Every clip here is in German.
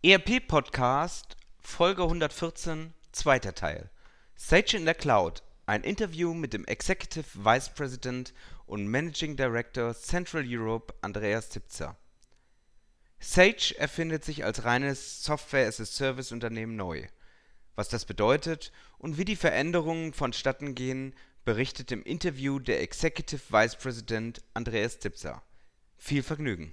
ERP Podcast Folge 114, zweiter Teil. Sage in der Cloud. Ein Interview mit dem Executive Vice President und Managing Director Central Europe Andreas Zipzer. Sage erfindet sich als reines Software-as-a-Service-Unternehmen neu. Was das bedeutet und wie die Veränderungen vonstatten gehen, berichtet im Interview der Executive Vice President Andreas Zipzer. Viel Vergnügen!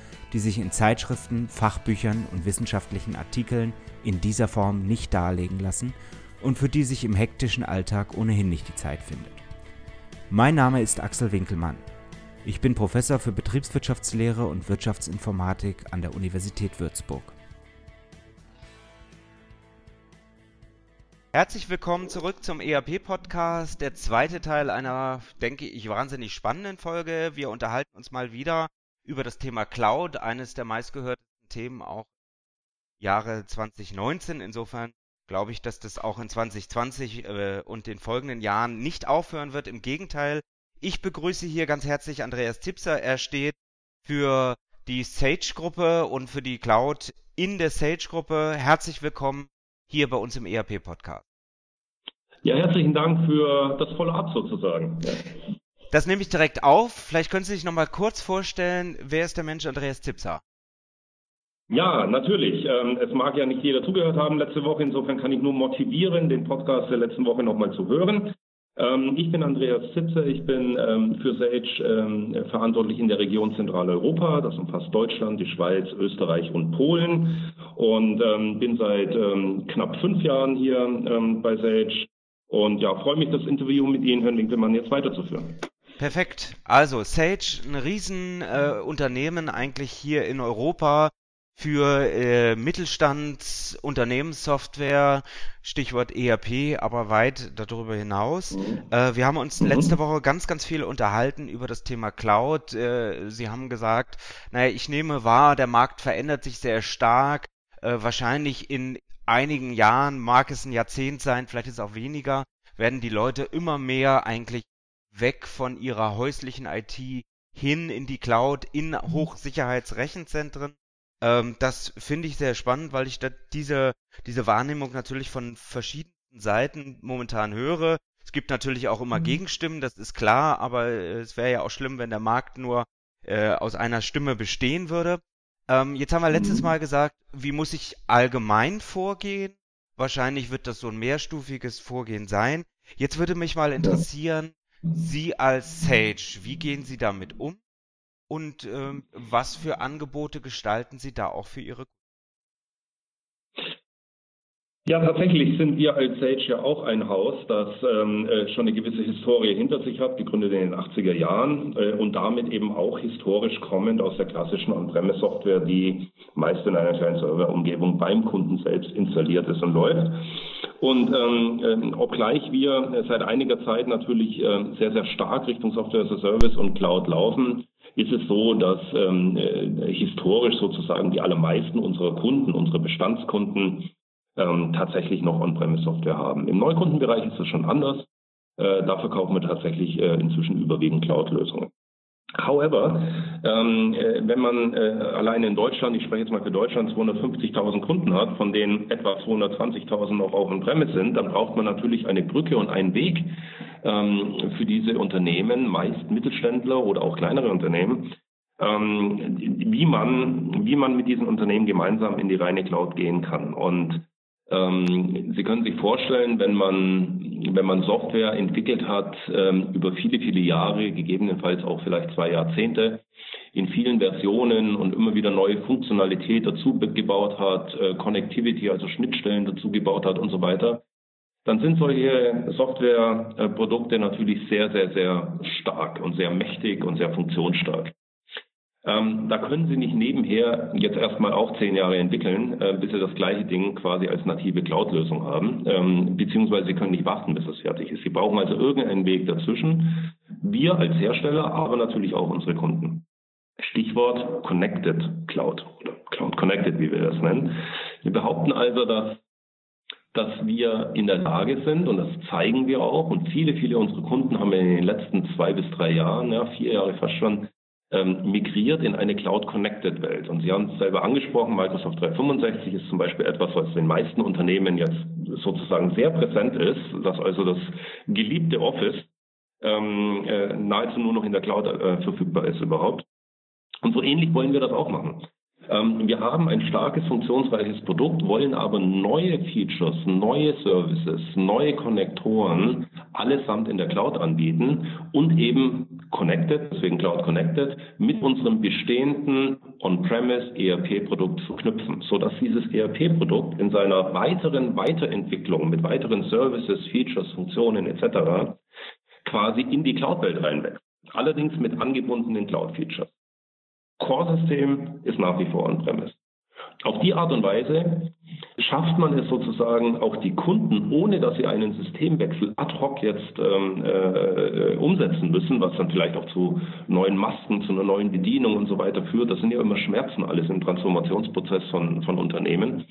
die sich in Zeitschriften, Fachbüchern und wissenschaftlichen Artikeln in dieser Form nicht darlegen lassen und für die sich im hektischen Alltag ohnehin nicht die Zeit findet. Mein Name ist Axel Winkelmann. Ich bin Professor für Betriebswirtschaftslehre und Wirtschaftsinformatik an der Universität Würzburg. Herzlich willkommen zurück zum ERP-Podcast, der zweite Teil einer, denke ich, wahnsinnig spannenden Folge. Wir unterhalten uns mal wieder über das Thema Cloud, eines der meistgehörten Themen auch Jahre 2019. Insofern glaube ich, dass das auch in 2020 äh, und den folgenden Jahren nicht aufhören wird. Im Gegenteil, ich begrüße hier ganz herzlich Andreas Tipser. Er steht für die Sage-Gruppe und für die Cloud in der Sage-Gruppe. Herzlich willkommen hier bei uns im ERP-Podcast. Ja, herzlichen Dank für das Follow-up sozusagen. Ja. Das nehme ich direkt auf. Vielleicht können Sie sich noch mal kurz vorstellen, wer ist der Mensch Andreas Zipser? Ja, natürlich. Ähm, es mag ja nicht jeder zugehört haben letzte Woche. Insofern kann ich nur motivieren, den Podcast der letzten Woche nochmal zu hören. Ähm, ich bin Andreas Zipser. Ich bin ähm, für Sage verantwortlich in der Region Zentraleuropa. Das umfasst Deutschland, die Schweiz, Österreich und Polen. Und bin seit knapp fünf Jahren hier bei Sage. Und ja, freue mich, das Interview mit Ihnen, Herrn Winkelmann, jetzt weiterzuführen. Perfekt. Also Sage, ein Riesenunternehmen äh, eigentlich hier in Europa für äh, Mittelstands Unternehmenssoftware, Stichwort ERP, aber weit darüber hinaus. Mhm. Äh, wir haben uns mhm. letzte Woche ganz, ganz viel unterhalten über das Thema Cloud. Äh, Sie haben gesagt, naja, ich nehme wahr, der Markt verändert sich sehr stark. Äh, wahrscheinlich in einigen Jahren, mag es ein Jahrzehnt sein, vielleicht ist es auch weniger, werden die Leute immer mehr eigentlich weg von ihrer häuslichen IT hin in die Cloud, in mhm. Hochsicherheitsrechenzentren. Ähm, das finde ich sehr spannend, weil ich da diese, diese Wahrnehmung natürlich von verschiedenen Seiten momentan höre. Es gibt natürlich auch immer mhm. Gegenstimmen, das ist klar, aber es wäre ja auch schlimm, wenn der Markt nur äh, aus einer Stimme bestehen würde. Ähm, jetzt haben wir letztes mhm. Mal gesagt, wie muss ich allgemein vorgehen? Wahrscheinlich wird das so ein mehrstufiges Vorgehen sein. Jetzt würde mich mal interessieren, Sie als Sage, wie gehen Sie damit um? Und ähm, was für Angebote gestalten Sie da auch für Ihre ja, tatsächlich sind wir als Sage ja auch ein Haus, das ähm, äh, schon eine gewisse Historie hinter sich hat, gegründet in den 80er Jahren äh, und damit eben auch historisch kommend aus der klassischen On-Premise-Software, die meist in einer kleinen Serverumgebung beim Kunden selbst installiert ist und läuft. Und ähm, äh, obgleich wir seit einiger Zeit natürlich äh, sehr, sehr stark Richtung Software as a Service und Cloud laufen, ist es so, dass ähm, äh, historisch sozusagen die allermeisten unserer Kunden, unsere Bestandskunden, ähm, tatsächlich noch On-Premise-Software haben. Im Neukundenbereich ist es schon anders. Äh, da verkaufen wir tatsächlich äh, inzwischen überwiegend Cloud-Lösungen. However, ähm, äh, wenn man äh, allein in Deutschland, ich spreche jetzt mal für Deutschland, 250.000 Kunden hat, von denen etwa 220.000 noch auch on-premise sind, dann braucht man natürlich eine Brücke und einen Weg ähm, für diese Unternehmen, meist Mittelständler oder auch kleinere Unternehmen, ähm, wie man, wie man mit diesen Unternehmen gemeinsam in die reine Cloud gehen kann. Und Sie können sich vorstellen, wenn man, wenn man Software entwickelt hat ähm, über viele, viele Jahre, gegebenenfalls auch vielleicht zwei Jahrzehnte, in vielen Versionen und immer wieder neue Funktionalität dazu gebaut hat, äh, Connectivity, also Schnittstellen dazu gebaut hat und so weiter, dann sind solche Softwareprodukte natürlich sehr, sehr, sehr stark und sehr mächtig und sehr funktionsstark. Ähm, da können Sie nicht nebenher jetzt erstmal auch zehn Jahre entwickeln, äh, bis Sie das gleiche Ding quasi als native Cloud-Lösung haben, ähm, beziehungsweise Sie können nicht warten, bis es fertig ist. Sie brauchen also irgendeinen Weg dazwischen. Wir als Hersteller, aber natürlich auch unsere Kunden. Stichwort Connected Cloud oder Cloud Connected, wie wir das nennen. Wir behaupten also, dass dass wir in der Lage sind, und das zeigen wir auch, und viele, viele unserer Kunden haben in den letzten zwei bis drei Jahren, ja, vier Jahre fast schon, ähm, migriert in eine Cloud-Connected-Welt. Und Sie haben es selber angesprochen, Microsoft 365 ist zum Beispiel etwas, was den meisten Unternehmen jetzt sozusagen sehr präsent ist, dass also das geliebte Office ähm, äh, nahezu nur noch in der Cloud äh, verfügbar ist überhaupt. Und so ähnlich wollen wir das auch machen. Ähm, wir haben ein starkes, funktionsreiches Produkt, wollen aber neue Features, neue Services, neue Konnektoren allesamt in der Cloud anbieten und eben connected, deswegen Cloud Connected, mit unserem bestehenden On-Premise ERP-Produkt zu knüpfen, sodass dieses ERP-Produkt in seiner weiteren Weiterentwicklung mit weiteren Services, Features, Funktionen etc. quasi in die Cloud-Welt reinwächst. Allerdings mit angebundenen Cloud-Features. Core-System ist nach wie vor on-premise. Auf die Art und Weise schafft man es sozusagen auch die Kunden, ohne dass sie einen Systemwechsel ad hoc jetzt ähm, äh, umsetzen müssen, was dann vielleicht auch zu neuen Masken, zu einer neuen Bedienung und so weiter führt. Das sind ja immer Schmerzen alles im Transformationsprozess von, von Unternehmen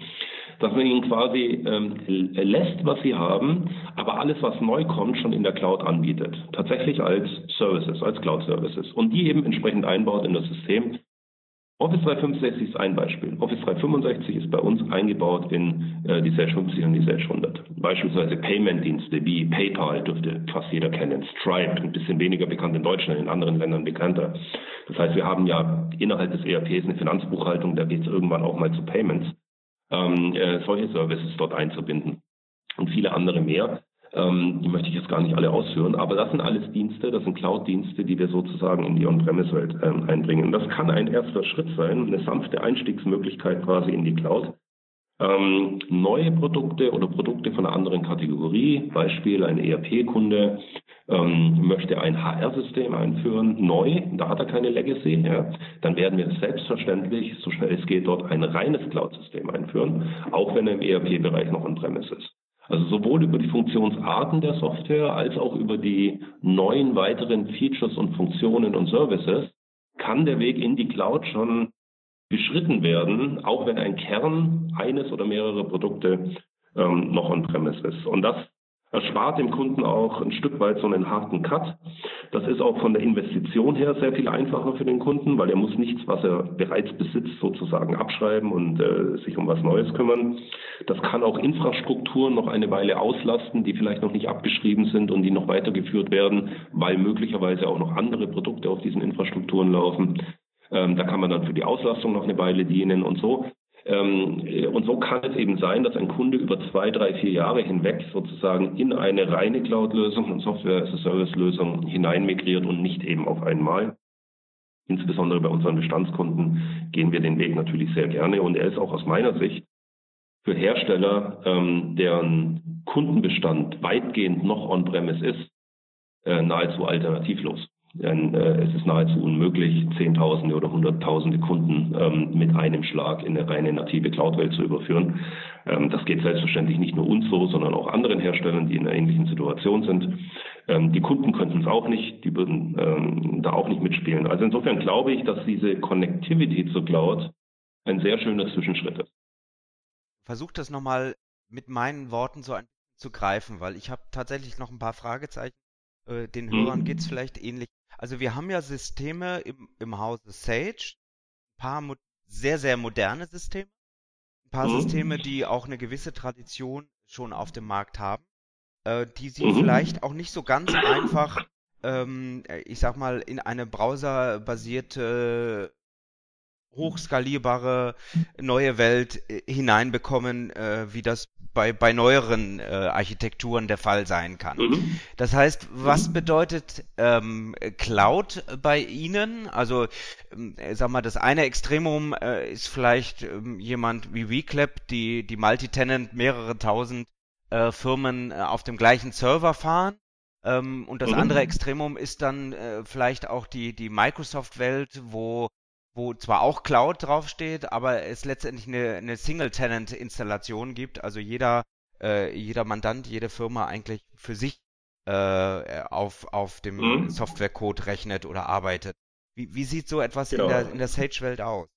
dass man ihnen quasi ähm, lässt, was sie haben, aber alles, was neu kommt, schon in der Cloud anbietet. Tatsächlich als Services, als Cloud-Services. Und die eben entsprechend einbaut in das System. Office 365 ist ein Beispiel. Office 365 ist bei uns eingebaut in äh, die Sage 50 und die Sage 100. Beispielsweise Payment-Dienste wie PayPal dürfte fast jeder kennen, Stripe, ein bisschen weniger bekannt in Deutschland, in anderen Ländern bekannter. Das heißt, wir haben ja innerhalb des ERPs eine Finanzbuchhaltung, da geht es irgendwann auch mal zu Payments ähm, äh, solche Services dort einzubinden und viele andere mehr. Ähm, die möchte ich jetzt gar nicht alle ausführen, aber das sind alles Dienste, das sind Cloud-Dienste, die wir sozusagen in die On-Premise-Welt ähm, einbringen. Das kann ein erster Schritt sein, eine sanfte Einstiegsmöglichkeit quasi in die Cloud. Ähm, neue Produkte oder Produkte von einer anderen Kategorie, Beispiel ein ERP-Kunde ähm, möchte ein HR-System einführen, neu, da hat er keine Legacy, ja, dann werden wir selbstverständlich, so schnell es geht, dort ein reines Cloud-System einführen, auch wenn er im ERP-Bereich noch on-premise ist. Also sowohl über die Funktionsarten der Software als auch über die neuen weiteren Features und Funktionen und Services kann der Weg in die Cloud schon beschritten werden, auch wenn ein Kern eines oder mehrere Produkte ähm, noch on-premise ist. Und das erspart dem Kunden auch ein Stück weit so einen harten Cut. Das ist auch von der Investition her sehr viel einfacher für den Kunden, weil er muss nichts, was er bereits besitzt, sozusagen abschreiben und äh, sich um was Neues kümmern. Das kann auch Infrastrukturen noch eine Weile auslasten, die vielleicht noch nicht abgeschrieben sind und die noch weitergeführt werden, weil möglicherweise auch noch andere Produkte auf diesen Infrastrukturen laufen. Ähm, da kann man dann für die Auslastung noch eine Weile dienen und so und so kann es eben sein, dass ein Kunde über zwei, drei, vier Jahre hinweg sozusagen in eine reine Cloud-Lösung und Software-as-a-Service-Lösung hineinmigriert und nicht eben auf einmal. Insbesondere bei unseren Bestandskunden gehen wir den Weg natürlich sehr gerne und er ist auch aus meiner Sicht für Hersteller, ähm, deren Kundenbestand weitgehend noch on-premise ist, äh, nahezu alternativlos. Denn äh, es ist nahezu unmöglich, Zehntausende oder Hunderttausende Kunden ähm, mit einem Schlag in eine reine native Cloud-Welt zu überführen. Ähm, das geht selbstverständlich nicht nur uns so, sondern auch anderen Herstellern, die in einer ähnlichen Situation sind. Ähm, die Kunden könnten es auch nicht, die würden ähm, da auch nicht mitspielen. Also insofern glaube ich, dass diese Connectivity zur Cloud ein sehr schöner Zwischenschritt ist. Versuch das nochmal mit meinen Worten so ein zu greifen, weil ich habe tatsächlich noch ein paar Fragezeichen. Äh, den Hörern mhm. geht es vielleicht ähnlich. Also wir haben ja Systeme im, im Hause Sage, ein paar sehr, sehr moderne Systeme, ein paar mhm. Systeme, die auch eine gewisse Tradition schon auf dem Markt haben, äh, die sie mhm. vielleicht auch nicht so ganz einfach, ähm, ich sag mal, in eine browserbasierte hochskalierbare neue Welt äh, hineinbekommen, äh, wie das bei, bei neueren äh, Architekturen der Fall sein kann. Mhm. Das heißt, was mhm. bedeutet ähm, Cloud bei Ihnen? Also, ähm, sag mal, das eine Extremum äh, ist vielleicht ähm, jemand wie WeClap, die, die Multitenant mehrere tausend äh, Firmen äh, auf dem gleichen Server fahren. Ähm, und das mhm. andere Extremum ist dann äh, vielleicht auch die, die Microsoft-Welt, wo wo zwar auch Cloud draufsteht, aber es letztendlich eine, eine Single-Tenant-Installation gibt, also jeder, äh, jeder Mandant, jede Firma eigentlich für sich äh, auf, auf dem mhm. Softwarecode rechnet oder arbeitet. Wie, wie sieht so etwas genau. in der, in der Sage-Welt aus?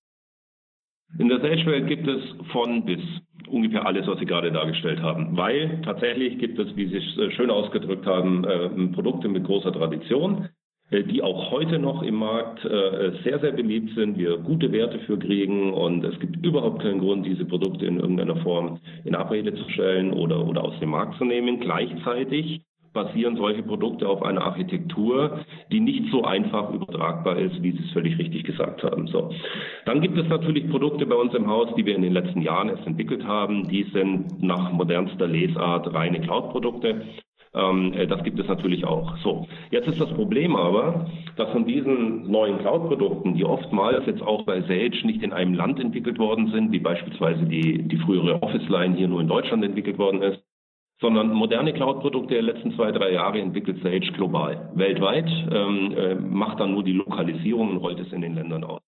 In der Sage-Welt gibt es von bis ungefähr alles, was Sie gerade dargestellt haben, weil tatsächlich gibt es, wie Sie es schön ausgedrückt haben, äh, Produkte mit großer Tradition, äh, die auch heute noch im Markt äh, sehr, sehr beliebt sind, wir gute Werte für kriegen und es gibt überhaupt keinen Grund, diese Produkte in irgendeiner Form in Abrede zu stellen oder, oder aus dem Markt zu nehmen. Gleichzeitig basieren solche Produkte auf einer Architektur, die nicht so einfach übertragbar ist, wie Sie es völlig richtig gesagt haben. So. Dann gibt es natürlich Produkte bei uns im Haus, die wir in den letzten Jahren erst entwickelt haben. Die sind nach modernster Lesart reine Cloud-Produkte. Ähm, äh, das gibt es natürlich auch. So, jetzt ist das Problem aber, dass von diesen neuen Cloud-Produkten, die oftmals jetzt auch bei Sage nicht in einem Land entwickelt worden sind, wie beispielsweise die, die frühere Office-Line hier nur in Deutschland entwickelt worden ist, sondern moderne Cloud-Produkte der letzten zwei, drei Jahre entwickelt Sage global, weltweit, ähm, äh, macht dann nur die Lokalisierung und rollt es in den Ländern aus.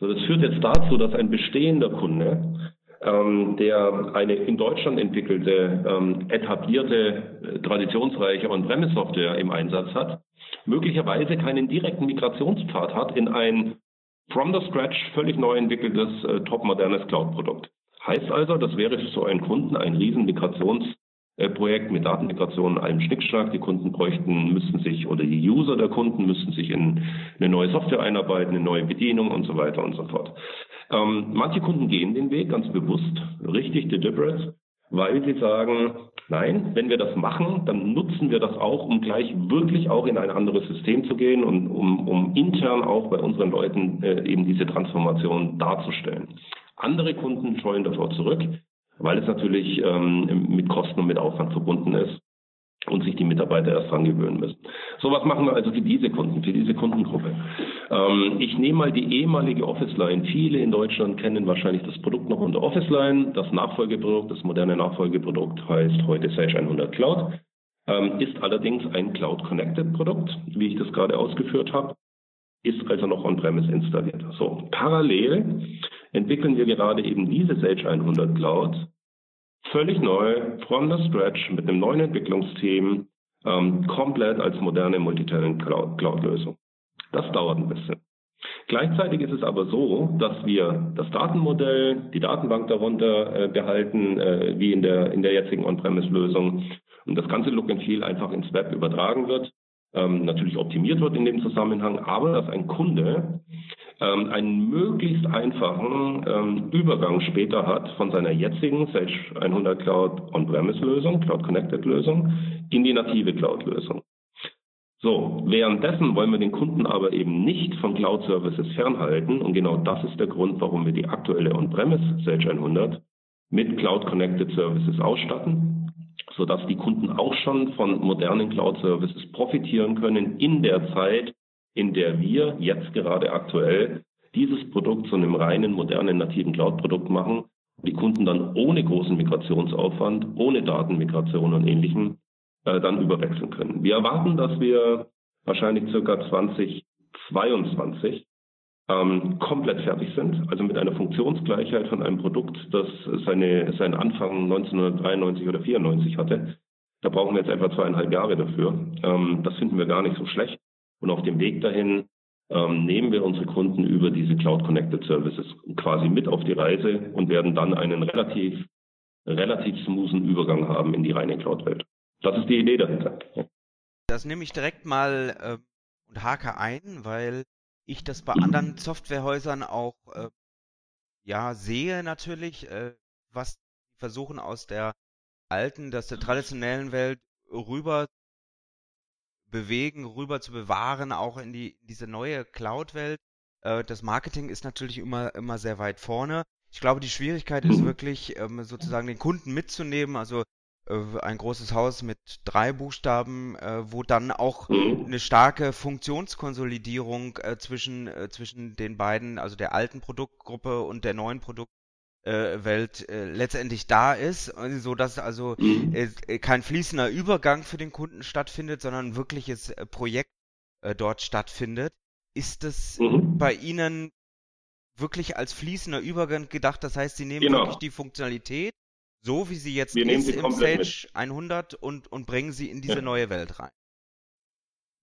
So, das führt jetzt dazu, dass ein bestehender Kunde, der eine in Deutschland entwickelte, ähm, etablierte, äh, traditionsreiche On-Premise-Software im Einsatz hat, möglicherweise keinen direkten Migrationspfad hat in ein from the scratch völlig neu entwickeltes, äh, top modernes Cloud-Produkt. Heißt also, das wäre für so einen Kunden ein riesen Migrations- äh, mit Datenmigration allem Schnickschnack. Die Kunden bräuchten, müssten sich, oder die User der Kunden müssten sich in eine neue Software einarbeiten, eine neue Bedienung und so weiter und so fort. Ähm, manche Kunden gehen den Weg ganz bewusst, richtig deliberate, weil sie sagen, nein, wenn wir das machen, dann nutzen wir das auch, um gleich wirklich auch in ein anderes System zu gehen und um, um intern auch bei unseren Leuten äh, eben diese Transformation darzustellen. Andere Kunden scheuen davor zurück, weil es natürlich ähm, mit Kosten und mit Aufwand verbunden ist und sich die Mitarbeiter erst dran gewöhnen müssen. So was machen wir also für diese Kunden, für diese Kundengruppe. Ähm, ich nehme mal die ehemalige Office-Line. Viele in Deutschland kennen wahrscheinlich das Produkt noch unter Office-Line. Das Nachfolgeprodukt, das moderne Nachfolgeprodukt heißt heute Sage 100 Cloud, ähm, ist allerdings ein Cloud-Connected-Produkt, wie ich das gerade ausgeführt habe, ist also noch on-premise installiert. So, parallel entwickeln wir gerade eben diese Sage 100 Cloud völlig neu, from the scratch, mit einem neuen Entwicklungsteam, ähm, komplett als moderne Multitenant Cloud-Lösung. Das dauert ein bisschen. Gleichzeitig ist es aber so, dass wir das Datenmodell, die Datenbank darunter äh, behalten, äh, wie in der, in der jetzigen On-Premise-Lösung. Und das ganze Look and Feel einfach ins Web übertragen wird, ähm, natürlich optimiert wird in dem Zusammenhang, aber dass ein Kunde ähm, einen möglichst einfachen ähm, Übergang später hat von seiner jetzigen Sage 100 Cloud On-Premise-Lösung, Cloud Connected-Lösung, in die native Cloud-Lösung. So, währenddessen wollen wir den Kunden aber eben nicht von Cloud-Services fernhalten und genau das ist der Grund, warum wir die aktuelle On-Premise Sage 100 mit Cloud Connected Services ausstatten, sodass die Kunden auch schon von modernen Cloud Services profitieren können in der Zeit, in der wir jetzt gerade aktuell dieses Produkt zu einem reinen, modernen, nativen Cloud-Produkt machen die Kunden dann ohne großen Migrationsaufwand, ohne Datenmigration und Ähnlichem äh, dann überwechseln können. Wir erwarten, dass wir wahrscheinlich circa 2022 ähm, komplett fertig sind, also mit einer Funktionsgleichheit von einem Produkt, das seine, seinen Anfang 1993 oder 94 hatte. Da brauchen wir jetzt etwa zweieinhalb Jahre dafür. Ähm, das finden wir gar nicht so schlecht. Und auf dem Weg dahin ähm, nehmen wir unsere Kunden über diese Cloud Connected Services quasi mit auf die Reise und werden dann einen relativ, relativ smoothen Übergang haben in die reine Cloud-Welt. Das ist die Idee dahinter. Das nehme ich direkt mal äh, und hake ein, weil ich das bei anderen Softwarehäusern auch äh, ja sehe natürlich, äh, was die versuchen aus der alten, aus der traditionellen Welt rüber bewegen, rüber zu bewahren, auch in die diese neue Cloud-Welt. Äh, das Marketing ist natürlich immer, immer sehr weit vorne. Ich glaube, die Schwierigkeit ist mhm. wirklich, ähm, sozusagen den Kunden mitzunehmen, also äh, ein großes Haus mit drei Buchstaben, äh, wo dann auch mhm. eine starke Funktionskonsolidierung äh, zwischen, äh, zwischen den beiden, also der alten Produktgruppe und der neuen Produkt, äh, Welt äh, letztendlich da ist, so dass also mhm. äh, kein fließender Übergang für den Kunden stattfindet, sondern ein wirkliches äh, Projekt äh, dort stattfindet. Ist das mhm. bei Ihnen wirklich als fließender Übergang gedacht. Das heißt, Sie nehmen genau. wirklich die Funktionalität, so wie sie jetzt Wir ist im Sage mit. 100 und, und bringen sie in diese ja. neue Welt rein.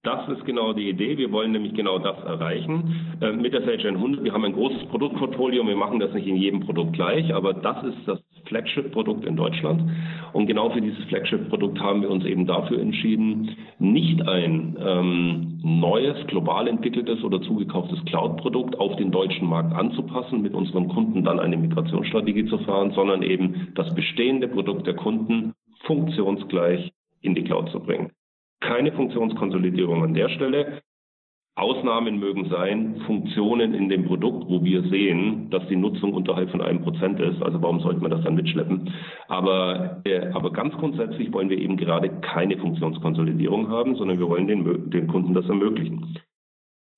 Das ist genau die Idee. Wir wollen nämlich genau das erreichen. Äh, mit der Sage 100, wir haben ein großes Produktportfolio. Wir machen das nicht in jedem Produkt gleich, aber das ist das Flagship-Produkt in Deutschland. Und genau für dieses Flagship-Produkt haben wir uns eben dafür entschieden, nicht ein ähm, neues, global entwickeltes oder zugekauftes Cloud-Produkt auf den deutschen Markt anzupassen, mit unseren Kunden dann eine Migrationsstrategie zu fahren, sondern eben das bestehende Produkt der Kunden funktionsgleich in die Cloud zu bringen keine Funktionskonsolidierung an der Stelle. Ausnahmen mögen sein, Funktionen in dem Produkt, wo wir sehen, dass die Nutzung unterhalb von einem Prozent ist. Also warum sollte man das dann mitschleppen? Aber, äh, aber ganz grundsätzlich wollen wir eben gerade keine Funktionskonsolidierung haben, sondern wir wollen den, den Kunden das ermöglichen.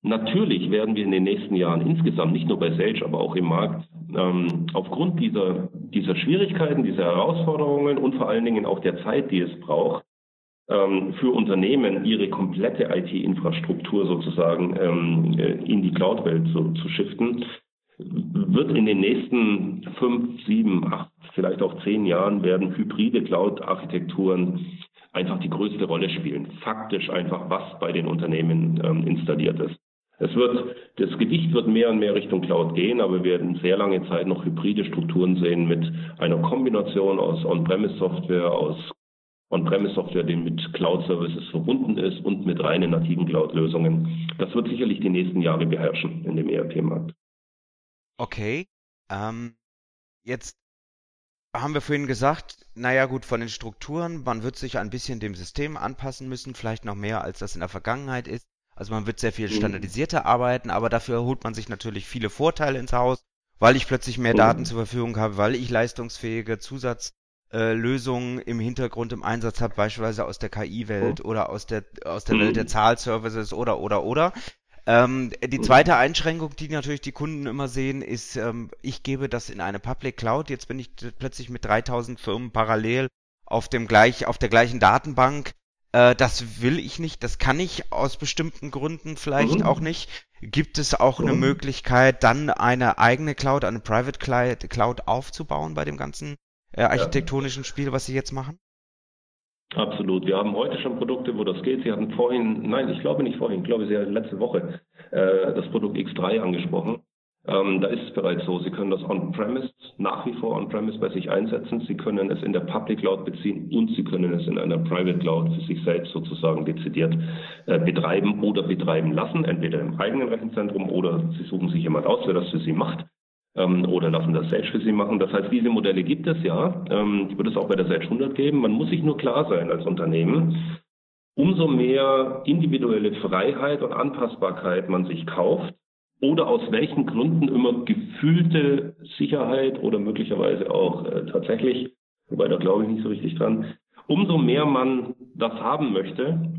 Natürlich werden wir in den nächsten Jahren insgesamt, nicht nur bei Sage, aber auch im Markt, ähm, aufgrund dieser, dieser Schwierigkeiten, dieser Herausforderungen und vor allen Dingen auch der Zeit, die es braucht, für Unternehmen ihre komplette IT-Infrastruktur sozusagen ähm, äh, in die Cloud-Welt zu, zu shiften, wird in den nächsten fünf, sieben, acht, vielleicht auch zehn Jahren werden hybride Cloud-Architekturen einfach die größte Rolle spielen. Faktisch einfach, was bei den Unternehmen ähm, installiert ist. Es wird, das Gewicht wird mehr und mehr Richtung Cloud gehen, aber wir werden sehr lange Zeit noch hybride Strukturen sehen mit einer Kombination aus On-Premise-Software, aus On-Premise-Software, die mit Cloud-Services verbunden ist und mit reinen nativen Cloud-Lösungen. Das wird sicherlich die nächsten Jahre beherrschen in dem ERP-Markt. Okay. Ähm, jetzt haben wir vorhin gesagt, naja gut, von den Strukturen, man wird sich ein bisschen dem System anpassen müssen, vielleicht noch mehr, als das in der Vergangenheit ist. Also man wird sehr viel mhm. standardisierter arbeiten, aber dafür holt man sich natürlich viele Vorteile ins Haus, weil ich plötzlich mehr mhm. Daten zur Verfügung habe, weil ich leistungsfähige Zusatz äh, Lösungen im Hintergrund im Einsatz habe, beispielsweise aus der KI-Welt oh. oder aus der, aus der Welt der Zahlservices oder, oder, oder. Ähm, die zweite Einschränkung, die natürlich die Kunden immer sehen, ist, ähm, ich gebe das in eine Public Cloud. Jetzt bin ich plötzlich mit 3000 Firmen parallel auf dem gleich, auf der gleichen Datenbank. Äh, das will ich nicht, das kann ich aus bestimmten Gründen vielleicht mhm. auch nicht. Gibt es auch mhm. eine Möglichkeit, dann eine eigene Cloud, eine Private Cloud aufzubauen bei dem ganzen äh, architektonischen Spiel, was Sie jetzt machen? Absolut. Wir haben heute schon Produkte, wo das geht. Sie hatten vorhin, nein, ich glaube nicht vorhin, ich glaube, Sie hatten letzte Woche äh, das Produkt X3 angesprochen. Ähm, da ist es bereits so, Sie können das On-Premise, nach wie vor On-Premise bei sich einsetzen. Sie können es in der Public Cloud beziehen und Sie können es in einer Private Cloud für sich selbst sozusagen dezidiert äh, betreiben oder betreiben lassen, entweder im eigenen Rechenzentrum oder Sie suchen sich jemand aus, der das für Sie macht ähm, oder lassen das Sage für sie machen. Das heißt, diese Modelle gibt es ja. Ähm, die wird es auch bei der Sage 100 geben. Man muss sich nur klar sein als Unternehmen, umso mehr individuelle Freiheit und Anpassbarkeit man sich kauft oder aus welchen Gründen immer gefühlte Sicherheit oder möglicherweise auch äh, tatsächlich, wobei da glaube ich nicht so richtig dran, umso mehr man das haben möchte,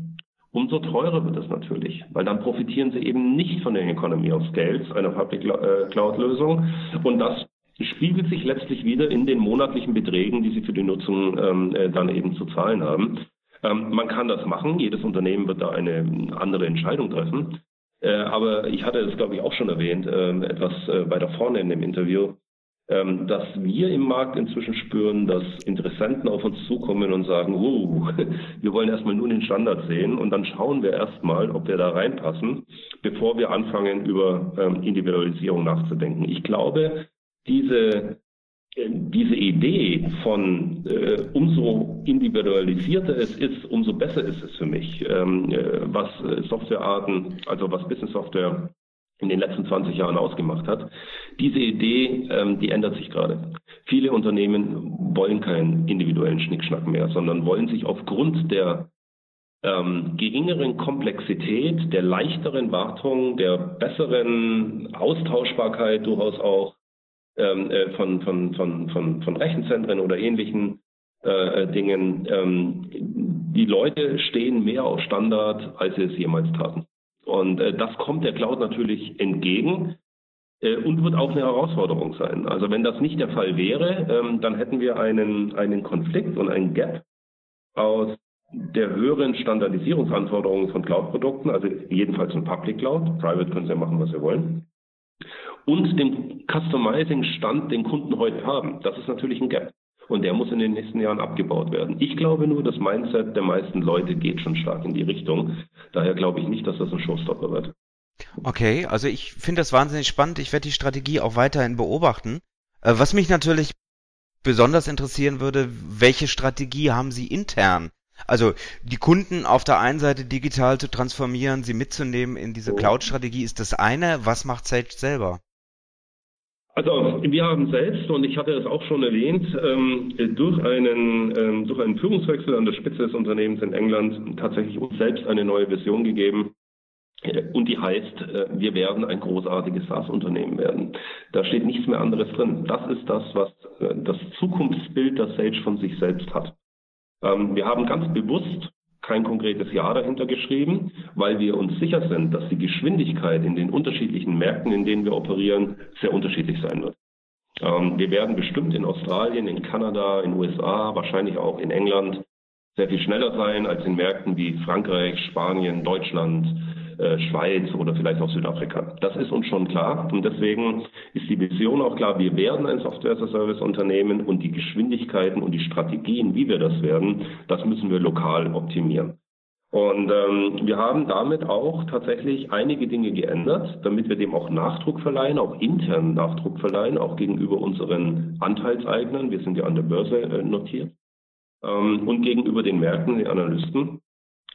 umso teurer wird es natürlich, weil dann profitieren sie eben nicht von den Economy of Scales einer Public äh, Cloud-Lösung. Und das spiegelt sich letztlich wieder in den monatlichen Beträgen, die sie für die Nutzung ähm, äh, dann eben zu zahlen haben. Ähm, man kann das machen, jedes Unternehmen wird da eine andere Entscheidung treffen. Äh, aber ich hatte es, glaube ich, auch schon erwähnt, äh, etwas äh, weiter vorne in dem Interview. Ähm, dass wir im Markt inzwischen spüren, dass Interessenten auf uns zukommen und sagen, uh, wir wollen erstmal nur den Standard sehen und dann schauen wir erstmal, ob wir da reinpassen, bevor wir anfangen, über ähm, Individualisierung nachzudenken. Ich glaube, diese, äh, diese Idee von äh, umso individualisierter es ist, umso besser ist es für mich, ähm, äh, was Softwarearten, also was Business Software in den letzten 20 Jahren ausgemacht hat. Diese Idee, ähm, die ändert sich gerade. Viele Unternehmen wollen keinen individuellen Schnickschnack mehr, sondern wollen sich aufgrund der ähm, geringeren Komplexität, der leichteren Wartung, der besseren Austauschbarkeit durchaus auch ähm, äh, von, von, von, von, von Rechenzentren oder ähnlichen äh, äh Dingen. Ähm, die Leute stehen mehr auf Standard, als sie es jemals taten. Und äh, das kommt der Cloud natürlich entgegen äh, und wird auch eine Herausforderung sein. Also wenn das nicht der Fall wäre, ähm, dann hätten wir einen, einen Konflikt und einen Gap aus der höheren Standardisierungsanforderungen von Cloud-Produkten, also jedenfalls in Public Cloud. Private können Sie ja machen, was Sie wollen. und dem Customizing-Stand, den Kunden heute haben. Das ist natürlich ein Gap. Und der muss in den nächsten Jahren abgebaut werden. Ich glaube nur, das Mindset der meisten Leute geht schon stark in die Richtung. Daher glaube ich nicht, dass das ein Showstopper wird. Okay, also ich finde das wahnsinnig spannend. Ich werde die Strategie auch weiterhin beobachten. Äh, was mich natürlich besonders interessieren würde, welche Strategie haben Sie intern? Also die Kunden auf der einen Seite digital zu transformieren, sie mitzunehmen in diese Cloud-Strategie ist das eine. Was macht Sage selber? Also wir haben selbst, und ich hatte es auch schon erwähnt, ähm, durch, einen, ähm, durch einen Führungswechsel an der Spitze des Unternehmens in England tatsächlich uns selbst eine neue Vision gegeben. Und die heißt, äh, wir werden ein großartiges SaaS-Unternehmen werden. Da steht nichts mehr anderes drin. Das ist das, was äh, das Zukunftsbild, das Sage von sich selbst hat. Ähm, wir haben ganz bewusst kein konkretes Jahr dahinter geschrieben, weil wir uns sicher sind, dass die Geschwindigkeit in den unterschiedlichen Märkten, in denen wir operieren, sehr unterschiedlich sein wird. Ähm, wir werden bestimmt in Australien, in Kanada, in USA, wahrscheinlich auch in England sehr viel schneller sein als in Märkten wie Frankreich, Spanien, Deutschland, äh, Schweiz oder vielleicht auch Südafrika. Das ist uns schon klar und deswegen ist die Vision auch klar, wir werden ein Software-as-a-Service-Unternehmen und die Geschwindigkeiten und die Strategien, wie wir das werden, das müssen wir lokal optimieren. Und ähm, wir haben damit auch tatsächlich einige Dinge geändert, damit wir dem auch Nachdruck verleihen, auch internen Nachdruck verleihen, auch gegenüber unseren Anteilseignern. Wir sind ja an der Börse äh, notiert. Ähm, und gegenüber den Märkten, den Analysten.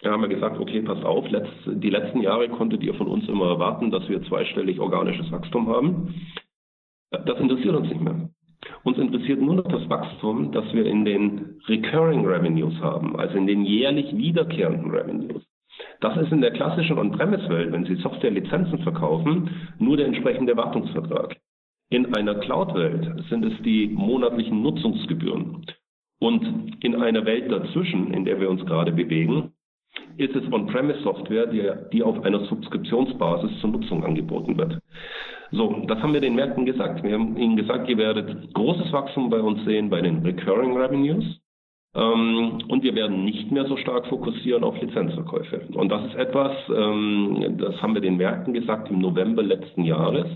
Da haben wir gesagt, okay, passt auf, letzt, die letzten Jahre konntet ihr von uns immer erwarten, dass wir zweistellig organisches Wachstum haben. Das interessiert uns nicht mehr. Uns interessiert nur noch das Wachstum, das wir in den Recurring Revenues haben, also in den jährlich wiederkehrenden Revenues. Das ist in der klassischen On-Premise-Welt, wenn Sie Software-Lizenzen verkaufen, nur der entsprechende Wartungsvertrag. In einer Cloud-Welt sind es die monatlichen Nutzungsgebühren. Und in einer Welt dazwischen, in der wir uns gerade bewegen, ist es On-Premise-Software, die, die auf einer Subskriptionsbasis zur Nutzung angeboten wird. So, das haben wir den Märkten gesagt. Wir haben ihnen gesagt, ihr werdet großes Wachstum bei uns sehen bei den Recurring Revenues. Ähm, und wir werden nicht mehr so stark fokussieren auf Lizenzverkäufe. Und das ist etwas, ähm, das haben wir den Märkten gesagt im November letzten Jahres.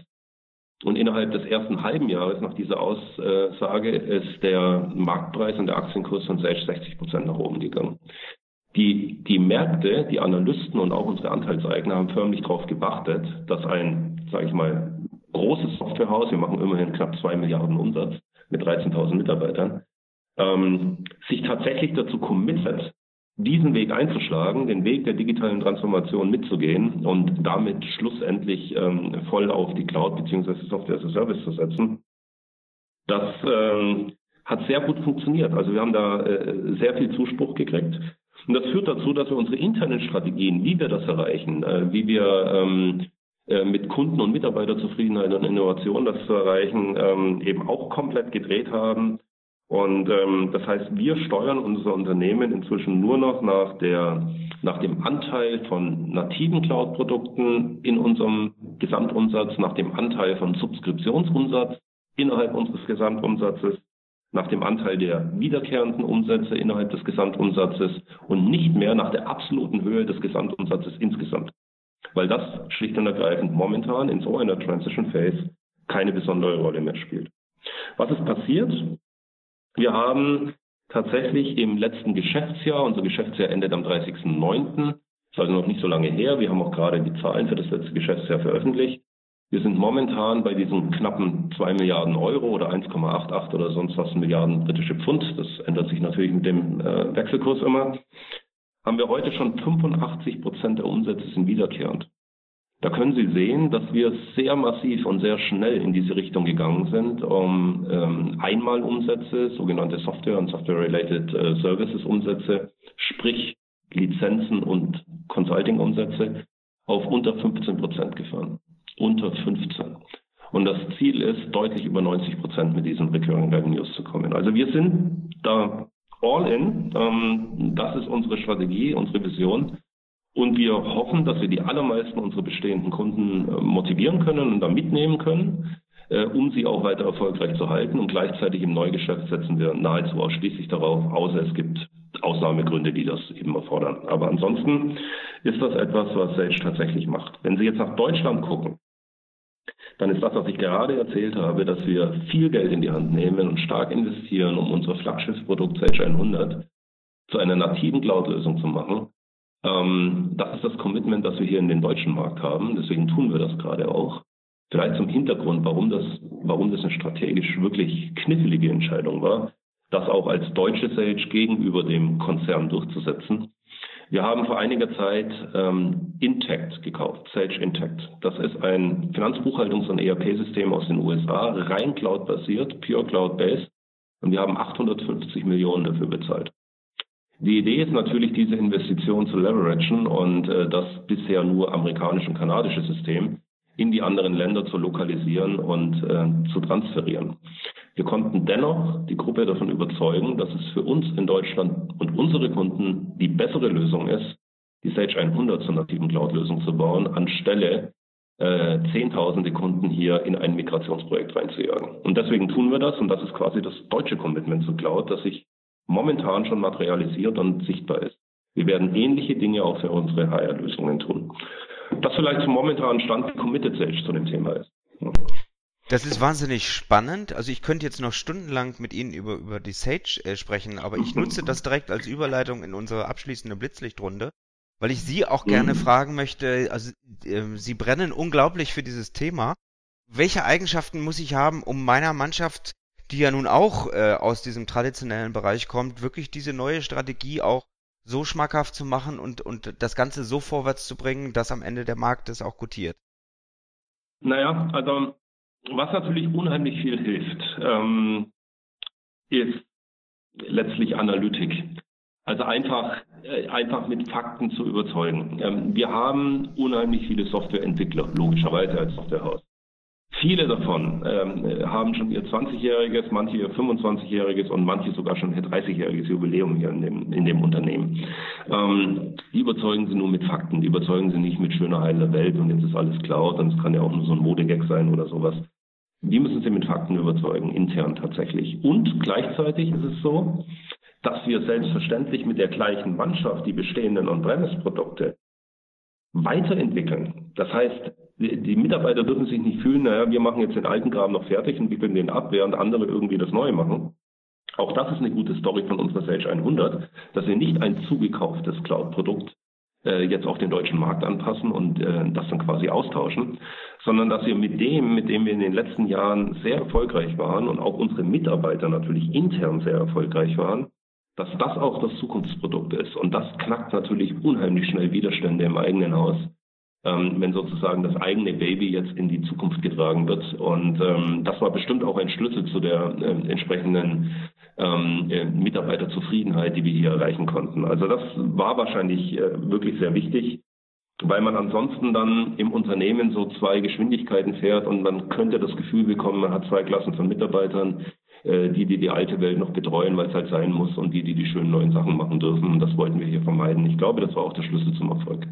Und innerhalb des ersten halben Jahres nach dieser Aussage ist der Marktpreis und der Aktienkurs von 60 Prozent nach oben gegangen. Die, die Märkte, die Analysten und auch unsere Anteilseigner haben förmlich darauf geachtet, dass ein, sage ich mal, großes Softwarehaus, wir machen immerhin knapp zwei Milliarden Umsatz mit 13.000 Mitarbeitern, ähm, sich tatsächlich dazu committet, diesen Weg einzuschlagen, den Weg der digitalen Transformation mitzugehen und damit schlussendlich ähm, voll auf die Cloud bzw. Software as a Service zu setzen. Das ähm, hat sehr gut funktioniert. Also wir haben da äh, sehr viel Zuspruch gekriegt. Und das führt dazu, dass wir unsere internen Strategien, wie wir das erreichen, äh, wie wir ähm, äh, mit Kunden- und Mitarbeiterzufriedenheit und Innovation das zu erreichen, ähm, eben auch komplett gedreht haben. Und ähm, das heißt, wir steuern unser Unternehmen inzwischen nur noch nach der nach dem Anteil von nativen Cloud-Produkten in unserem Gesamtumsatz, nach dem Anteil von Subskriptionsumsatz innerhalb unseres Gesamtumsatzes nach dem Anteil der wiederkehrenden Umsätze innerhalb des Gesamtumsatzes und nicht mehr nach der absoluten Höhe des Gesamtumsatzes insgesamt. Weil das schlicht und ergreifend momentan in so einer Transition Phase keine besondere Rolle mehr spielt. Was ist passiert? Wir haben tatsächlich im letzten Geschäftsjahr, unser Geschäftsjahr endet am 30.09., ist also noch nicht so lange her, wir haben auch gerade die Zahlen für das letzte Geschäftsjahr veröffentlicht, wir sind momentan bei diesen knappen 2 Milliarden Euro oder 1,88 oder sonst was Milliarden britische Pfund. Das ändert sich natürlich mit dem äh, Wechselkurs immer. Haben wir heute schon 85 Prozent der Umsätze sind wiederkehrend. Da können Sie sehen, dass wir sehr massiv und sehr schnell in diese Richtung gegangen sind, um ähm, Einmalumsätze, sogenannte Software- und Software-related äh, Services-Umsätze, sprich Lizenzen und Consulting-Umsätze, auf unter 15 Prozent gefahren unter 15. Und das Ziel ist, deutlich über 90 Prozent mit diesen Recurring Revenues zu kommen. Also wir sind da all in. Ähm, das ist unsere Strategie, unsere Vision. Und wir hoffen, dass wir die allermeisten unserer bestehenden Kunden äh, motivieren können und da mitnehmen können, äh, um sie auch weiter erfolgreich zu halten. Und gleichzeitig im Neugeschäft setzen wir nahezu ausschließlich darauf, außer es gibt Ausnahmegründe, die das eben erfordern. Aber ansonsten ist das etwas, was Sage tatsächlich macht. Wenn Sie jetzt nach Deutschland gucken, dann ist das, was ich gerade erzählt habe, dass wir viel Geld in die Hand nehmen und stark investieren, um unser Flaggschiffsprodukt Sage 100 zu einer nativen Cloud-Lösung zu machen. Ähm, das ist das Commitment, das wir hier in den deutschen Markt haben. Deswegen tun wir das gerade auch. Vielleicht zum Hintergrund, warum das, warum das eine strategisch wirklich knifflige Entscheidung war, das auch als deutsche Sage gegenüber dem Konzern durchzusetzen. Wir haben vor einiger Zeit ähm, Intact gekauft, Sage Intact. Das ist ein Finanzbuchhaltungs- und ERP-System aus den USA, rein Cloud-basiert, pure Cloud-based. Und wir haben 850 Millionen dafür bezahlt. Die Idee ist natürlich, diese Investition zu leveragen und äh, das bisher nur amerikanische und kanadische System in die anderen Länder zu lokalisieren und äh, zu transferieren. Wir konnten dennoch die Gruppe davon überzeugen, dass es für uns in Deutschland und unsere Kunden die bessere Lösung ist, die Sage 100 zur nativen Cloud-Lösung zu bauen, anstelle äh, Zehntausende Kunden hier in ein Migrationsprojekt reinzujagen. Und deswegen tun wir das und das ist quasi das deutsche Commitment zu Cloud, das sich momentan schon materialisiert und sichtbar ist. Wir werden ähnliche Dinge auch für unsere HR-Lösungen tun. Das vielleicht zum momentanen Stand, wie committed Sage zu dem Thema ist. Das ist wahnsinnig spannend. Also ich könnte jetzt noch stundenlang mit Ihnen über, über die Sage äh, sprechen, aber ich nutze das direkt als Überleitung in unsere abschließende Blitzlichtrunde, weil ich Sie auch gerne mhm. fragen möchte, also äh, Sie brennen unglaublich für dieses Thema. Welche Eigenschaften muss ich haben, um meiner Mannschaft die ja nun auch äh, aus diesem traditionellen Bereich kommt, wirklich diese neue Strategie auch so schmackhaft zu machen und, und das Ganze so vorwärts zu bringen, dass am Ende der Markt es auch gutiert? Naja, also was natürlich unheimlich viel hilft, ähm, ist letztlich Analytik. Also einfach, äh, einfach mit Fakten zu überzeugen. Ähm, wir haben unheimlich viele Softwareentwickler, logischerweise als Softwarehaus. Viele davon ähm, haben schon ihr 20-jähriges, manche ihr 25-jähriges und manche sogar schon ihr 30-jähriges Jubiläum hier in dem, in dem Unternehmen. Ähm, die überzeugen sie nur mit Fakten, die überzeugen sie nicht mit schöner heiler Welt und jetzt ist alles Cloud und es kann ja auch nur so ein Modegag sein oder sowas. Die müssen sie mit Fakten überzeugen, intern tatsächlich. Und gleichzeitig ist es so, dass wir selbstverständlich mit der gleichen Mannschaft die bestehenden On-Premise-Produkte weiterentwickeln. Das heißt, die Mitarbeiter dürfen sich nicht fühlen, naja, wir machen jetzt den alten Kram noch fertig und wickeln den ab, während andere irgendwie das Neue machen. Auch das ist eine gute Story von unserer Sage 100, dass wir nicht ein zugekauftes Cloud-Produkt äh, jetzt auf den deutschen Markt anpassen und äh, das dann quasi austauschen, sondern dass wir mit dem, mit dem wir in den letzten Jahren sehr erfolgreich waren und auch unsere Mitarbeiter natürlich intern sehr erfolgreich waren, dass das auch das Zukunftsprodukt ist. Und das knackt natürlich unheimlich schnell Widerstände im eigenen Haus ähm, wenn sozusagen das eigene Baby jetzt in die Zukunft getragen wird. Und ähm, das war bestimmt auch ein Schlüssel zu der äh, entsprechenden ähm, äh, Mitarbeiterzufriedenheit, die wir hier erreichen konnten. Also das war wahrscheinlich äh, wirklich sehr wichtig, weil man ansonsten dann im Unternehmen so zwei Geschwindigkeiten fährt und man könnte das Gefühl bekommen, man hat zwei Klassen von Mitarbeitern, äh, die, die die alte Welt noch betreuen, weil es halt sein muss und die, die die schönen neuen Sachen machen dürfen. Und das wollten wir hier vermeiden. Ich glaube, das war auch der Schlüssel zum Erfolg.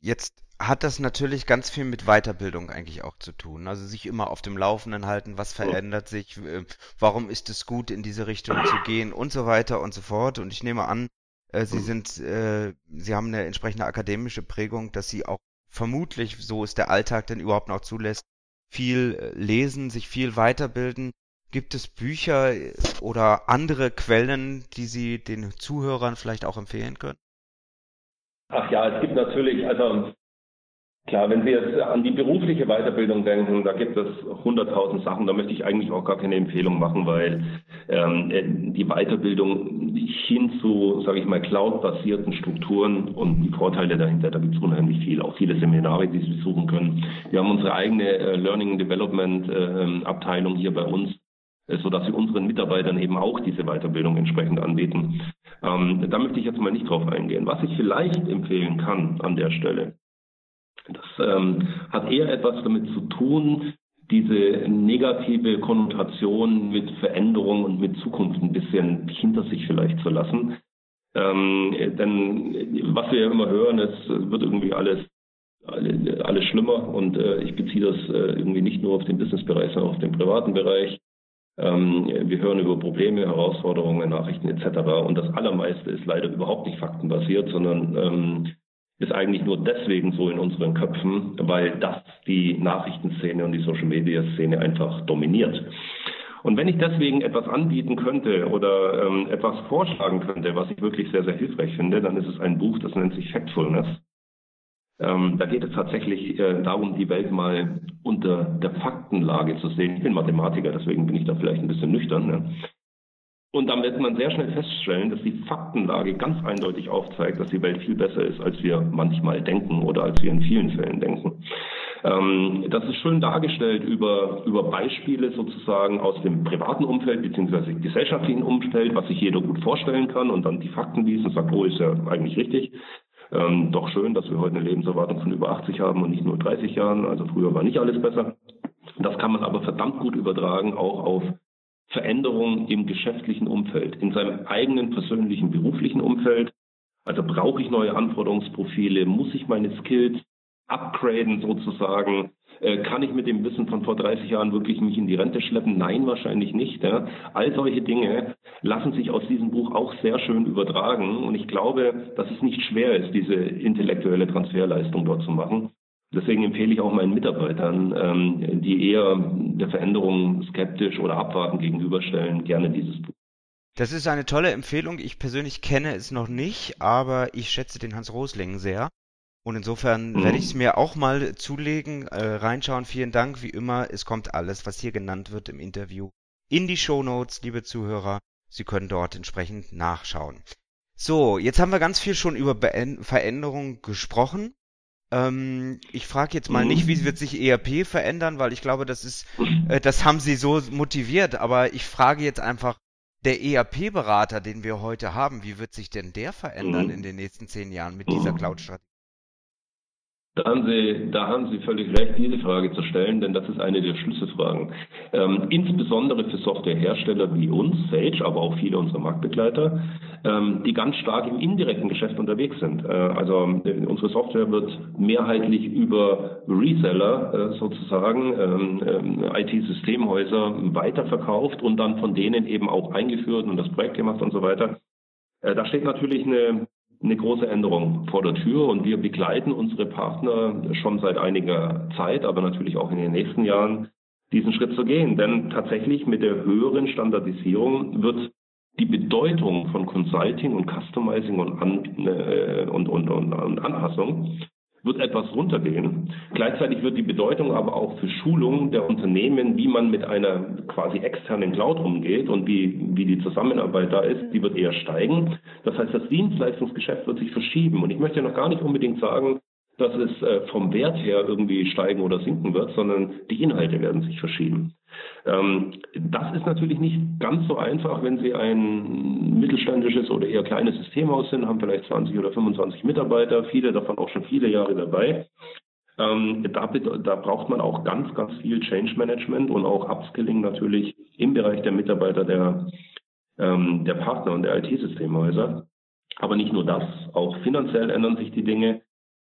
Jetzt hat das natürlich ganz viel mit Weiterbildung eigentlich auch zu tun. Also sich immer auf dem Laufenden halten, was verändert sich, äh, warum ist es gut, in diese Richtung zu gehen und so weiter und so fort. Und ich nehme an, äh, Sie sind, äh, Sie haben eine entsprechende akademische Prägung, dass Sie auch vermutlich, so ist der Alltag denn überhaupt noch zulässt, viel lesen, sich viel weiterbilden. Gibt es Bücher oder andere Quellen, die Sie den Zuhörern vielleicht auch empfehlen können? Ach ja, es gibt natürlich, also klar, wenn Sie jetzt an die berufliche Weiterbildung denken, da gibt es hunderttausend Sachen, da möchte ich eigentlich auch gar keine Empfehlung machen, weil ähm, die Weiterbildung hin zu, sage ich mal, cloud-basierten Strukturen und die Vorteile dahinter, da gibt es unheimlich viel, auch viele Seminare, die Sie besuchen können. Wir haben unsere eigene äh, Learning Development äh, Abteilung hier bei uns, äh, so dass wir unseren Mitarbeitern eben auch diese Weiterbildung entsprechend anbieten. Ähm, da möchte ich jetzt mal nicht drauf eingehen. Was ich vielleicht empfehlen kann an der Stelle, das ähm, hat eher etwas damit zu tun, diese negative Konnotation mit Veränderung und mit Zukunft ein bisschen hinter sich vielleicht zu lassen. Ähm, denn was wir ja immer hören, es wird irgendwie alles alles schlimmer und äh, ich beziehe das äh, irgendwie nicht nur auf den Businessbereich, sondern auf den privaten Bereich. Ähm, wir hören über Probleme, Herausforderungen, Nachrichten etc. Und das Allermeiste ist leider überhaupt nicht faktenbasiert, sondern ähm, ist eigentlich nur deswegen so in unseren Köpfen, weil das die Nachrichtenszene und die Social-Media-Szene einfach dominiert. Und wenn ich deswegen etwas anbieten könnte oder ähm, etwas vorschlagen könnte, was ich wirklich sehr, sehr hilfreich finde, dann ist es ein Buch, das nennt sich Factfulness. Ähm, da geht es tatsächlich äh, darum, die Welt mal unter der Faktenlage zu sehen. Ich bin Mathematiker, deswegen bin ich da vielleicht ein bisschen nüchtern. Ne? Und dann wird man sehr schnell feststellen, dass die Faktenlage ganz eindeutig aufzeigt, dass die Welt viel besser ist, als wir manchmal denken oder als wir in vielen Fällen denken. Ähm, das ist schön dargestellt über, über Beispiele sozusagen aus dem privaten Umfeld bzw. gesellschaftlichen Umfeld, was sich jeder gut vorstellen kann und dann die Fakten liest und sagt, oh, ist ja eigentlich richtig. Ähm, doch schön, dass wir heute eine Lebenserwartung von über 80 haben und nicht nur 30 Jahren. Also früher war nicht alles besser. Das kann man aber verdammt gut übertragen, auch auf Veränderungen im geschäftlichen Umfeld, in seinem eigenen persönlichen beruflichen Umfeld. Also brauche ich neue Anforderungsprofile, muss ich meine Skills upgraden sozusagen? Äh, kann ich mit dem Wissen von vor 30 Jahren wirklich mich in die Rente schleppen? Nein, wahrscheinlich nicht. Ja. All solche Dinge lassen sich aus diesem Buch auch sehr schön übertragen. Und ich glaube, dass es nicht schwer ist, diese intellektuelle Transferleistung dort zu machen. Deswegen empfehle ich auch meinen Mitarbeitern, ähm, die eher der Veränderung skeptisch oder abwartend gegenüberstellen, gerne dieses Buch. Das ist eine tolle Empfehlung. Ich persönlich kenne es noch nicht, aber ich schätze den Hans Rosling sehr. Und insofern mhm. werde ich es mir auch mal zulegen, äh, reinschauen. Vielen Dank, wie immer. Es kommt alles, was hier genannt wird im Interview, in die Show Notes, liebe Zuhörer. Sie können dort entsprechend nachschauen. So, jetzt haben wir ganz viel schon über Be Veränderungen gesprochen. Ähm, ich frage jetzt mal mhm. nicht, wie wird sich ERP verändern, weil ich glaube, das ist, äh, das haben Sie so motiviert. Aber ich frage jetzt einfach, der ERP-Berater, den wir heute haben, wie wird sich denn der verändern mhm. in den nächsten zehn Jahren mit dieser Cloud-Strategie? Da haben, Sie, da haben Sie völlig recht, diese Frage zu stellen, denn das ist eine der Schlüsselfragen. Ähm, insbesondere für Softwarehersteller wie uns, Sage, aber auch viele unserer Marktbegleiter, ähm, die ganz stark im indirekten Geschäft unterwegs sind. Äh, also äh, unsere Software wird mehrheitlich über Reseller äh, sozusagen, ähm, ähm IT-Systemhäuser weiterverkauft und dann von denen eben auch eingeführt und das Projekt gemacht und so weiter. Äh, da steht natürlich eine eine große Änderung vor der Tür und wir begleiten unsere Partner schon seit einiger Zeit, aber natürlich auch in den nächsten Jahren, diesen Schritt zu gehen. Denn tatsächlich mit der höheren Standardisierung wird die Bedeutung von Consulting und Customizing und, An äh, und, und, und, und Anpassung wird etwas runtergehen. Gleichzeitig wird die Bedeutung aber auch für Schulungen der Unternehmen, wie man mit einer quasi externen Cloud umgeht und wie, wie die Zusammenarbeit da ist, die wird eher steigen. Das heißt, das Dienstleistungsgeschäft wird sich verschieben. Und ich möchte noch gar nicht unbedingt sagen, dass es äh, vom Wert her irgendwie steigen oder sinken wird, sondern die Inhalte werden sich verschieben. Ähm, das ist natürlich nicht ganz so einfach, wenn Sie ein mittelständisches oder eher kleines Systemhaus sind, haben vielleicht 20 oder 25 Mitarbeiter, viele davon auch schon viele Jahre dabei. Ähm, da, da, braucht man auch ganz, ganz viel Change Management und auch Upskilling natürlich im Bereich der Mitarbeiter der, ähm, der Partner und der IT-Systemhäuser. Aber nicht nur das, auch finanziell ändern sich die Dinge.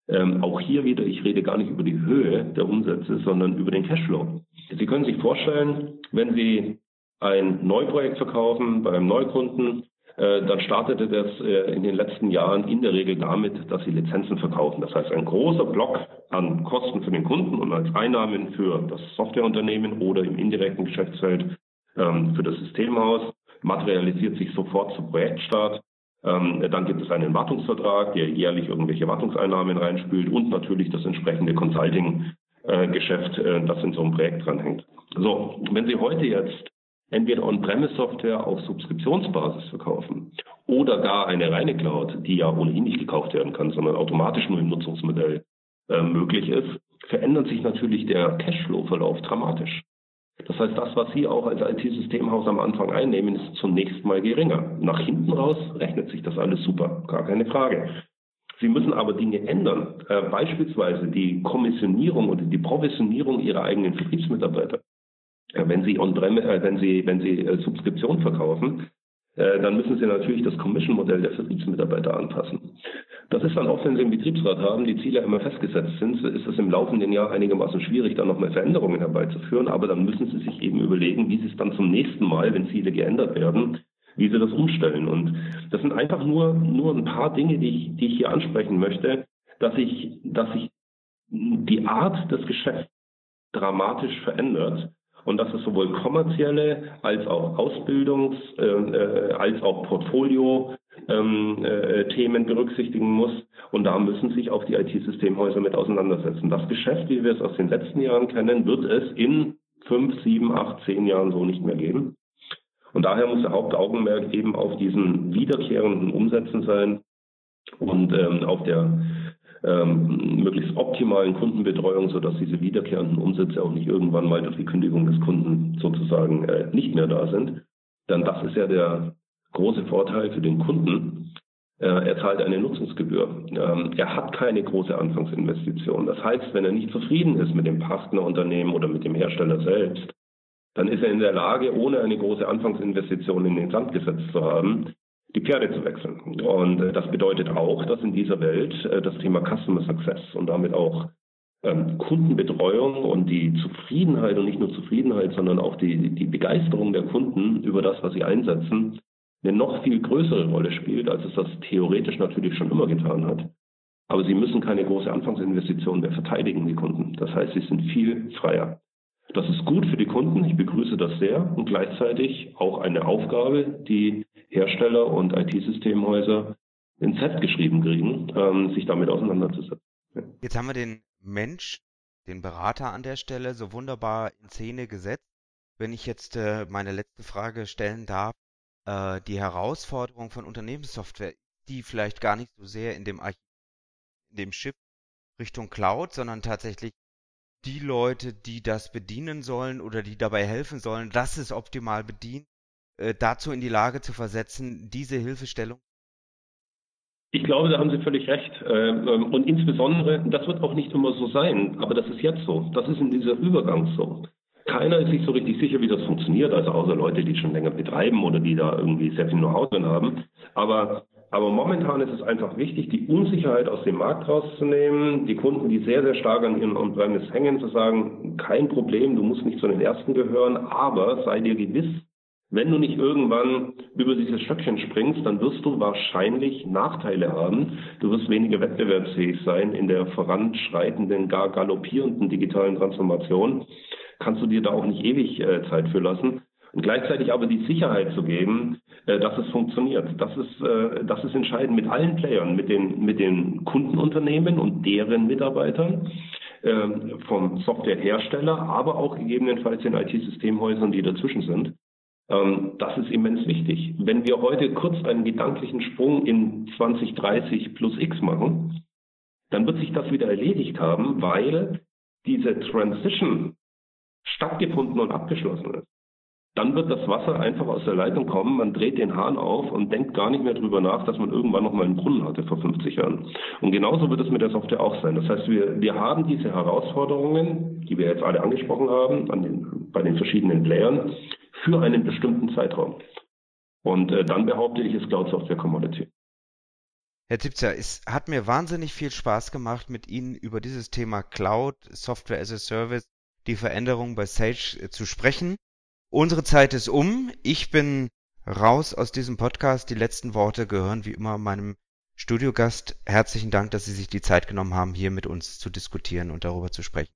Ähm, auch hier wieder, ich rede gar nicht über die Höhe der Umsätze, sondern über den Cashflow. Sie können sich vorstellen, wenn Sie ein Neuprojekt verkaufen bei einem Neukunden, äh, dann startete das äh, in den letzten Jahren in der Regel damit, dass Sie Lizenzen verkaufen. Das heißt, ein großer Block an Kosten für den Kunden und als Einnahmen für das Softwareunternehmen oder im indirekten Geschäftsfeld ähm, für das Systemhaus materialisiert sich sofort zum Projektstart. Ähm, dann gibt es einen Wartungsvertrag, der jährlich irgendwelche Wartungseinnahmen reinspült und natürlich das entsprechende Consulting-Geschäft, äh, das in so einem Projekt dranhängt. So, wenn Sie heute jetzt entweder On-Premise-Software auf Subskriptionsbasis verkaufen oder gar eine reine Cloud, die ja ohnehin nicht gekauft werden kann, sondern automatisch nur im Nutzungsmodell äh, möglich ist, verändert sich natürlich der Cashflow-Verlauf dramatisch. Das heißt, das, was Sie auch als IT-Systemhaus am Anfang einnehmen, ist zunächst mal geringer. Nach hinten raus rechnet sich das alles super, gar keine Frage. Sie müssen aber Dinge ändern, äh, beispielsweise die Kommissionierung oder die Provisionierung Ihrer eigenen Vertriebsmitarbeiter. Äh, wenn Sie, on äh, wenn Sie, wenn Sie äh, Subskription verkaufen, äh, dann müssen Sie natürlich das Commission-Modell der Vertriebsmitarbeiter anpassen. Das ist dann auch, wenn Sie einen Betriebsrat haben, die Ziele immer festgesetzt sind, ist es im laufenden Jahr einigermaßen schwierig, da nochmal Veränderungen herbeizuführen. Aber dann müssen Sie sich eben überlegen, wie Sie es dann zum nächsten Mal, wenn Ziele geändert werden, wie Sie das umstellen. Und das sind einfach nur, nur ein paar Dinge, die ich, die ich hier ansprechen möchte. dass sich dass sich die Art des Geschäfts dramatisch verändert und dass es sowohl kommerzielle als auch Ausbildungs- äh, äh als auch Portfolio ähm, äh, berücksichtigen muss. Und da müssen sich auch die IT-Systemhäuser mit auseinandersetzen. Das Geschäft, wie wir es aus den letzten Jahren kennen, wird es in fünf, sieben, acht, zehn Jahren so nicht mehr geben. Und daher muss der Hauptaugenmerk eben auf diesen wiederkehrenden Umsätzen sein und ähm, auf der ähm, möglichst optimalen Kundenbetreuung, sodass diese wiederkehrenden Umsätze auch nicht irgendwann mal durch die Kündigung des Kunden sozusagen äh, nicht mehr da sind. Denn das ist ja der große Vorteil für den Kunden. Äh, er zahlt eine Nutzungsgebühr. Ähm, er hat keine große Anfangsinvestition. Das heißt, wenn er nicht zufrieden ist mit dem Partnerunternehmen oder mit dem Hersteller selbst, dann ist er in der Lage, ohne eine große Anfangsinvestition in den Sand gesetzt zu haben, die Pferde zu wechseln. Und äh, das bedeutet auch, dass in dieser Welt äh, das Thema Customer Success und damit auch ähm, Kundenbetreuung und die Zufriedenheit und nicht nur Zufriedenheit, sondern auch die, die Begeisterung der Kunden über das, was sie einsetzen, eine noch viel größere Rolle spielt, als es das theoretisch natürlich schon immer getan hat. Aber sie müssen keine große Anfangsinvestition mehr verteidigen, die Kunden. Das heißt, sie sind viel freier. Das ist gut für die Kunden, ich begrüße das sehr und gleichzeitig auch eine Aufgabe, die Hersteller und IT-Systemhäuser ins Set geschrieben kriegen, ähm, sich damit auseinanderzusetzen. Jetzt haben wir den Mensch, den Berater an der Stelle so wunderbar in Szene gesetzt. Wenn ich jetzt äh, meine letzte Frage stellen darf, äh, die Herausforderung von Unternehmenssoftware, die vielleicht gar nicht so sehr in dem Archiv, in dem Chip Richtung Cloud, sondern tatsächlich die Leute, die das bedienen sollen oder die dabei helfen sollen, dass es optimal bedient, äh, dazu in die Lage zu versetzen, diese Hilfestellung? Ich glaube, da haben Sie völlig recht. Ähm, ähm, und insbesondere, das wird auch nicht immer so sein, aber das ist jetzt so. Das ist in dieser Übergang so. Keiner ist sich so richtig sicher, wie das funktioniert, also außer Leute, die schon länger betreiben oder die da irgendwie sehr viel Know-how drin haben. Aber, aber momentan ist es einfach wichtig, die Unsicherheit aus dem Markt rauszunehmen, die Kunden, die sehr, sehr stark an ihren On-Premise hängen, zu sagen, kein Problem, du musst nicht zu den Ersten gehören, aber sei dir gewiss, wenn du nicht irgendwann über dieses Stöckchen springst, dann wirst du wahrscheinlich Nachteile haben. Du wirst weniger wettbewerbsfähig sein in der voranschreitenden, gar galoppierenden digitalen Transformation kannst du dir da auch nicht ewig äh, Zeit für lassen. Und gleichzeitig aber die Sicherheit zu geben, äh, dass es funktioniert. Das ist, äh, das ist entscheidend mit allen Playern, mit den, mit den Kundenunternehmen und deren Mitarbeitern, äh, vom Softwarehersteller, aber auch gegebenenfalls den IT-Systemhäusern, die dazwischen sind. Ähm, das ist immens wichtig. Wenn wir heute kurz einen gedanklichen Sprung in 2030 plus X machen, dann wird sich das wieder erledigt haben, weil diese Transition stattgefunden und abgeschlossen ist, dann wird das Wasser einfach aus der Leitung kommen, man dreht den Hahn auf und denkt gar nicht mehr darüber nach, dass man irgendwann noch mal einen Brunnen hatte vor 50 Jahren. Und genauso wird es mit der Software auch sein. Das heißt, wir, wir haben diese Herausforderungen, die wir jetzt alle angesprochen haben, den, bei den verschiedenen Playern, für einen bestimmten Zeitraum. Und äh, dann behaupte ich, ist Cloud Software Commodity. Herr Tipzer, es hat mir wahnsinnig viel Spaß gemacht, mit Ihnen über dieses Thema Cloud, Software as a Service die Veränderung bei Sage äh, zu sprechen. Unsere Zeit ist um. Ich bin raus aus diesem Podcast. Die letzten Worte gehören wie immer meinem Studiogast. Herzlichen Dank, dass Sie sich die Zeit genommen haben, hier mit uns zu diskutieren und darüber zu sprechen.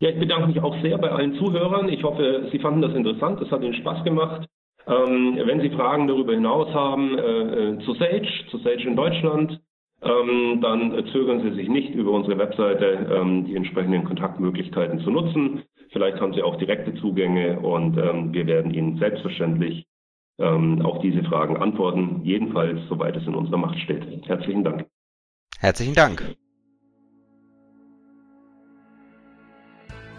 Ja, ich bedanke mich auch sehr bei allen Zuhörern. Ich hoffe, Sie fanden das interessant. Es hat Ihnen Spaß gemacht. Ähm, wenn Sie Fragen darüber hinaus haben äh, äh zu Sage, zu Sage in Deutschland, ähm, dann zögern Sie sich nicht, über unsere Webseite ähm, die entsprechenden Kontaktmöglichkeiten zu nutzen. Vielleicht haben Sie auch direkte Zugänge und ähm, wir werden Ihnen selbstverständlich ähm, auf diese Fragen antworten, jedenfalls soweit es in unserer Macht steht. Herzlichen Dank. Herzlichen Dank.